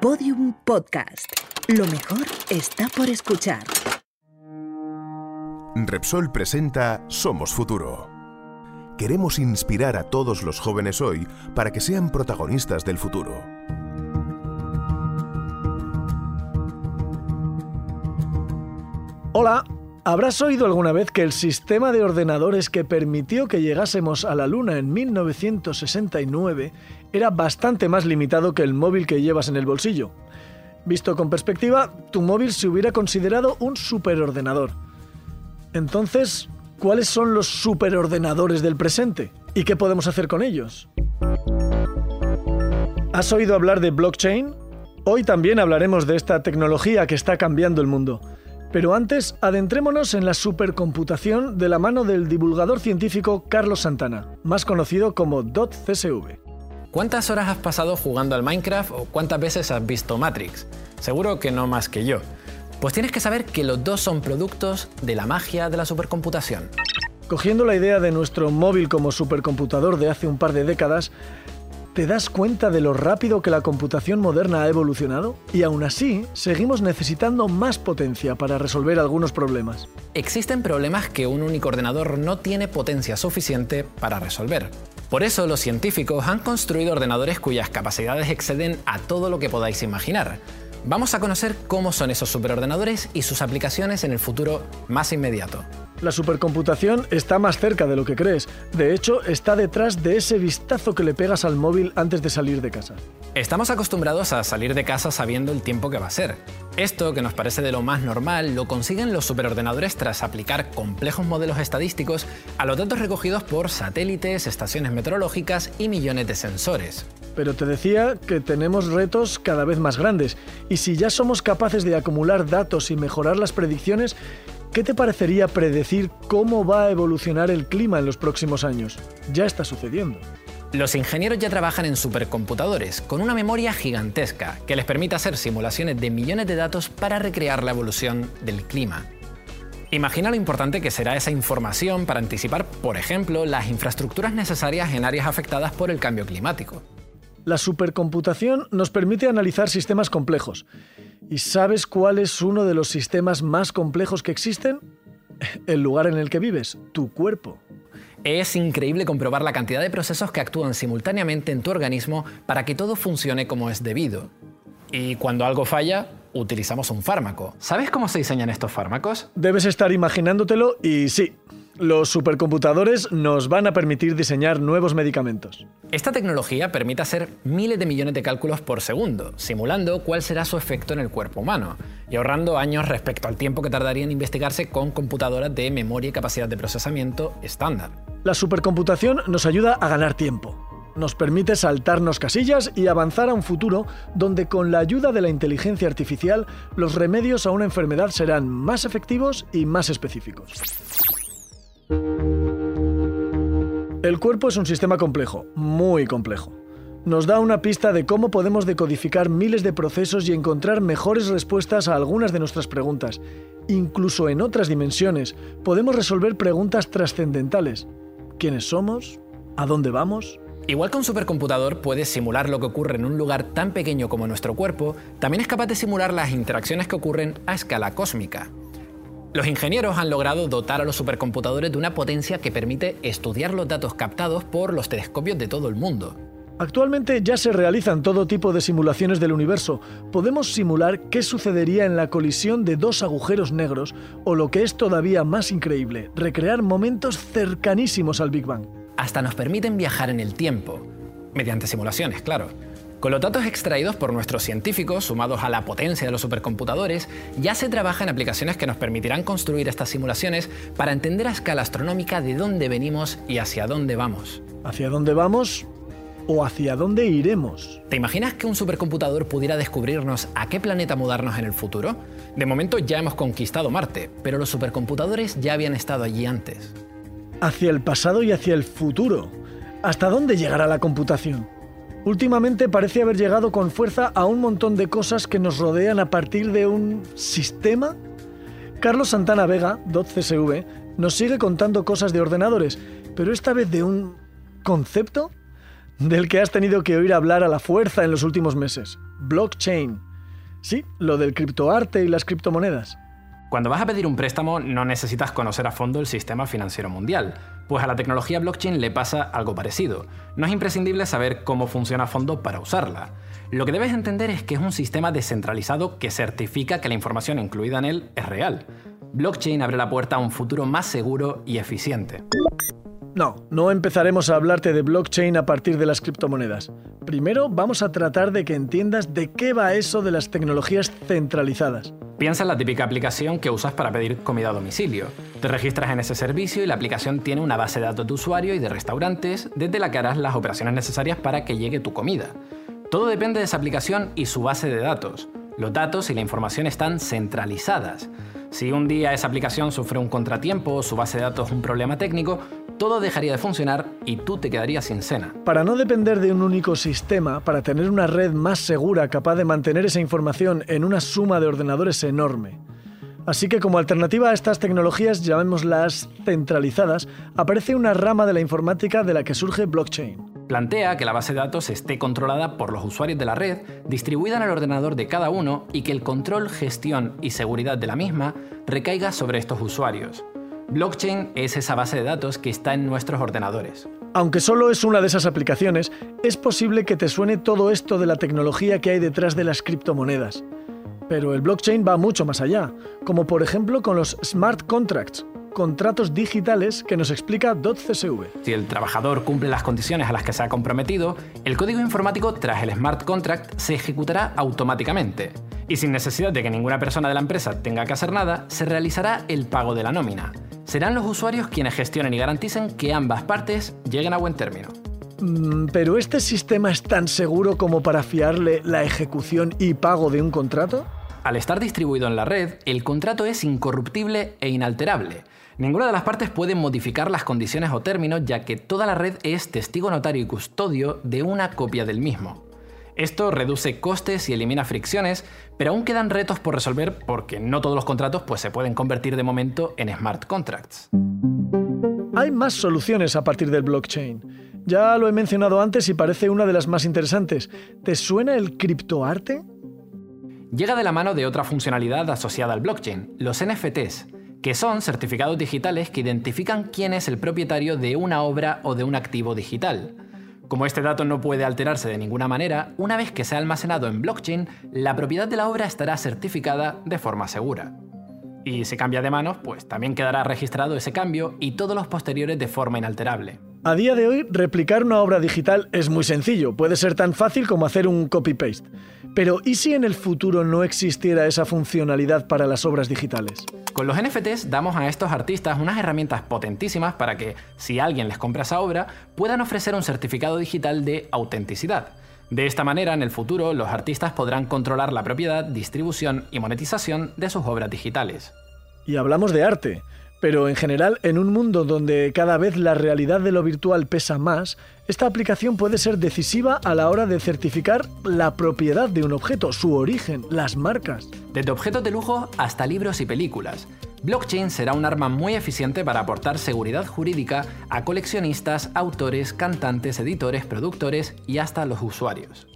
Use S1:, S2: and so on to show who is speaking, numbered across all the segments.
S1: Podium Podcast. Lo mejor está por escuchar.
S2: Repsol presenta Somos Futuro. Queremos inspirar a todos los jóvenes hoy para que sean protagonistas del futuro.
S3: Hola, ¿habrás oído alguna vez que el sistema de ordenadores que permitió que llegásemos a la Luna en 1969 era bastante más limitado que el móvil que llevas en el bolsillo? Visto con perspectiva, tu móvil se hubiera considerado un superordenador. Entonces, ¿cuáles son los superordenadores del presente? ¿Y qué podemos hacer con ellos? ¿Has oído hablar de blockchain? Hoy también hablaremos de esta tecnología que está cambiando el mundo. Pero antes, adentrémonos en la supercomputación de la mano del divulgador científico Carlos Santana, más conocido como .csv.
S4: ¿Cuántas horas has pasado jugando al Minecraft o cuántas veces has visto Matrix? Seguro que no más que yo. Pues tienes que saber que los dos son productos de la magia de la supercomputación.
S3: Cogiendo la idea de nuestro móvil como supercomputador de hace un par de décadas, ¿Te das cuenta de lo rápido que la computación moderna ha evolucionado? Y aún así, seguimos necesitando más potencia para resolver algunos problemas.
S4: Existen problemas que un único ordenador no tiene potencia suficiente para resolver. Por eso los científicos han construido ordenadores cuyas capacidades exceden a todo lo que podáis imaginar. Vamos a conocer cómo son esos superordenadores y sus aplicaciones en el futuro más inmediato.
S3: La supercomputación está más cerca de lo que crees. De hecho, está detrás de ese vistazo que le pegas al móvil antes de salir de casa.
S4: Estamos acostumbrados a salir de casa sabiendo el tiempo que va a ser. Esto, que nos parece de lo más normal, lo consiguen los superordenadores tras aplicar complejos modelos estadísticos a los datos recogidos por satélites, estaciones meteorológicas y millones de sensores.
S3: Pero te decía que tenemos retos cada vez más grandes, y si ya somos capaces de acumular datos y mejorar las predicciones, ¿qué te parecería predecir cómo va a evolucionar el clima en los próximos años? Ya está sucediendo.
S4: Los ingenieros ya trabajan en supercomputadores, con una memoria gigantesca que les permite hacer simulaciones de millones de datos para recrear la evolución del clima. Imagina lo importante que será esa información para anticipar, por ejemplo, las infraestructuras necesarias en áreas afectadas por el cambio climático.
S3: La supercomputación nos permite analizar sistemas complejos. ¿Y sabes cuál es uno de los sistemas más complejos que existen? El lugar en el que vives, tu cuerpo.
S4: Es increíble comprobar la cantidad de procesos que actúan simultáneamente en tu organismo para que todo funcione como es debido. Y cuando algo falla, utilizamos un fármaco. ¿Sabes cómo se diseñan estos fármacos?
S3: Debes estar imaginándotelo y sí, los supercomputadores nos van a permitir diseñar nuevos medicamentos.
S4: Esta tecnología permite hacer miles de millones de cálculos por segundo, simulando cuál será su efecto en el cuerpo humano, y ahorrando años respecto al tiempo que tardaría en investigarse con computadoras de memoria y capacidad de procesamiento estándar.
S3: La supercomputación nos ayuda a ganar tiempo. Nos permite saltarnos casillas y avanzar a un futuro donde con la ayuda de la inteligencia artificial los remedios a una enfermedad serán más efectivos y más específicos. El cuerpo es un sistema complejo, muy complejo. Nos da una pista de cómo podemos decodificar miles de procesos y encontrar mejores respuestas a algunas de nuestras preguntas. Incluso en otras dimensiones podemos resolver preguntas trascendentales. ¿Quiénes somos? ¿A dónde vamos?
S4: Igual que un supercomputador puede simular lo que ocurre en un lugar tan pequeño como nuestro cuerpo, también es capaz de simular las interacciones que ocurren a escala cósmica. Los ingenieros han logrado dotar a los supercomputadores de una potencia que permite estudiar los datos captados por los telescopios de todo el mundo.
S3: Actualmente ya se realizan todo tipo de simulaciones del universo. Podemos simular qué sucedería en la colisión de dos agujeros negros o lo que es todavía más increíble, recrear momentos cercanísimos al Big Bang.
S4: Hasta nos permiten viajar en el tiempo, mediante simulaciones, claro. Con los datos extraídos por nuestros científicos, sumados a la potencia de los supercomputadores, ya se trabaja en aplicaciones que nos permitirán construir estas simulaciones para entender a escala astronómica de dónde venimos y hacia dónde vamos.
S3: ¿Hacia dónde vamos? ¿O hacia dónde iremos?
S4: ¿Te imaginas que un supercomputador pudiera descubrirnos a qué planeta mudarnos en el futuro? De momento ya hemos conquistado Marte, pero los supercomputadores ya habían estado allí antes.
S3: Hacia el pasado y hacia el futuro. ¿Hasta dónde llegará la computación? Últimamente parece haber llegado con fuerza a un montón de cosas que nos rodean a partir de un sistema. Carlos Santana Vega, .csv, nos sigue contando cosas de ordenadores, pero esta vez de un concepto. del que has tenido que oír hablar a la fuerza en los últimos meses. Blockchain. Sí, lo del criptoarte y las criptomonedas.
S4: Cuando vas a pedir un préstamo no necesitas conocer a fondo el sistema financiero mundial, pues a la tecnología blockchain le pasa algo parecido. No es imprescindible saber cómo funciona a fondo para usarla. Lo que debes entender es que es un sistema descentralizado que certifica que la información incluida en él es real. Blockchain abre la puerta a un futuro más seguro y eficiente.
S3: No, no empezaremos a hablarte de blockchain a partir de las criptomonedas. Primero vamos a tratar de que entiendas de qué va eso de las tecnologías centralizadas.
S4: Piensa en la típica aplicación que usas para pedir comida a domicilio. Te registras en ese servicio y la aplicación tiene una base de datos de usuario y de restaurantes desde la que harás las operaciones necesarias para que llegue tu comida. Todo depende de esa aplicación y su base de datos. Los datos y la información están centralizadas. Si un día esa aplicación sufre un contratiempo o su base de datos un problema técnico, todo dejaría de funcionar y tú te quedarías sin cena.
S3: Para no depender de un único sistema, para tener una red más segura capaz de mantener esa información en una suma de ordenadores enorme. Así que como alternativa a estas tecnologías, llamémoslas centralizadas, aparece una rama de la informática de la que surge blockchain.
S4: Plantea que la base de datos esté controlada por los usuarios de la red, distribuida en el ordenador de cada uno y que el control, gestión y seguridad de la misma recaiga sobre estos usuarios. Blockchain es esa base de datos que está en nuestros ordenadores.
S3: Aunque solo es una de esas aplicaciones, es posible que te suene todo esto de la tecnología que hay detrás de las criptomonedas. Pero el blockchain va mucho más allá, como por ejemplo con los smart contracts, contratos digitales que nos explica .csv.
S4: Si el trabajador cumple las condiciones a las que se ha comprometido, el código informático tras el smart contract se ejecutará automáticamente. Y sin necesidad de que ninguna persona de la empresa tenga que hacer nada, se realizará el pago de la nómina. Serán los usuarios quienes gestionen y garanticen que ambas partes lleguen a buen término.
S3: Mm, ¿Pero este sistema es tan seguro como para fiarle la ejecución y pago de un contrato?
S4: Al estar distribuido en la red, el contrato es incorruptible e inalterable Ninguna de las partes puede modificar las condiciones o términos ya que toda la red es testigo notario y custodio de una copia del mismo. Esto reduce costes y elimina fricciones, pero aún quedan retos por resolver porque no todos los contratos pues, se pueden convertir de momento en smart contracts.
S3: Hay más soluciones a partir del blockchain. Ya lo he mencionado antes y parece una de las más interesantes. ¿Te suena el criptoarte?
S4: Llega de la mano de otra funcionalidad asociada al blockchain, los NFTs, que son certificados digitales que identifican quién es el propietario de una obra o de un activo digital. Como este dato no puede alterarse de ninguna manera, una vez que sea almacenado en blockchain, la propiedad de la obra estará certificada de forma segura. Y si cambia de manos, pues también quedará registrado ese cambio y todos los posteriores de forma inalterable.
S3: A día de hoy, replicar una obra digital es muy sencillo, puede ser tan fácil como hacer un copy-paste. Pero ¿y si en el futuro no existiera esa funcionalidad para las obras digitales?
S4: Con los NFTs damos a estos artistas unas herramientas potentísimas para que, si alguien les compra esa obra, puedan ofrecer un certificado digital de autenticidad. De esta manera, en el futuro, los artistas podrán controlar la propiedad, distribución y monetización de sus obras digitales.
S3: Y hablamos de arte. Pero en general, en un mundo donde cada vez la realidad de lo virtual pesa más, esta aplicación puede ser decisiva a la hora de certificar la propiedad de un objeto, su origen, las marcas.
S4: Desde objetos de lujo hasta libros y películas. Blockchain será un arma muy eficiente para aportar seguridad jurídica a coleccionistas, autores, cantantes, editores, productores y hasta los usuarios.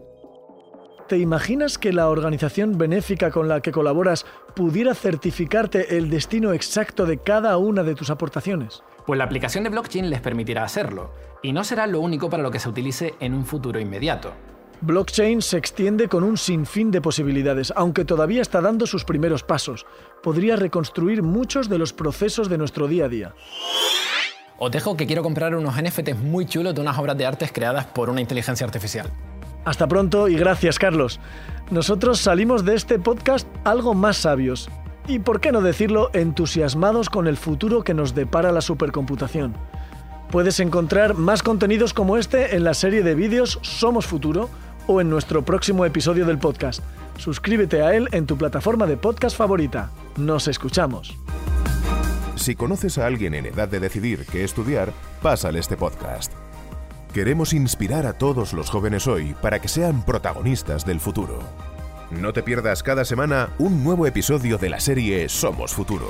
S3: ¿Te imaginas que la organización benéfica con la que colaboras pudiera certificarte el destino exacto de cada una de tus aportaciones?
S4: Pues la aplicación de blockchain les permitirá hacerlo, y no será lo único para lo que se utilice en un futuro inmediato.
S3: Blockchain se extiende con un sinfín de posibilidades, aunque todavía está dando sus primeros pasos. Podría reconstruir muchos de los procesos de nuestro día a día.
S4: Os dejo que quiero comprar unos NFTs muy chulos de unas obras de artes creadas por una inteligencia artificial.
S3: Hasta pronto y gracias, Carlos. Nosotros salimos de este podcast algo más sabios y, por qué no decirlo, entusiasmados con el futuro que nos depara la supercomputación. Puedes encontrar más contenidos como este en la serie de vídeos Somos Futuro o en nuestro próximo episodio del podcast. Suscríbete a él en tu plataforma de podcast favorita. Nos escuchamos.
S2: Si conoces a alguien en edad de decidir qué estudiar, pásale este podcast. Queremos inspirar a todos los jóvenes hoy para que sean protagonistas del futuro. No te pierdas cada semana un nuevo episodio de la serie Somos Futuro.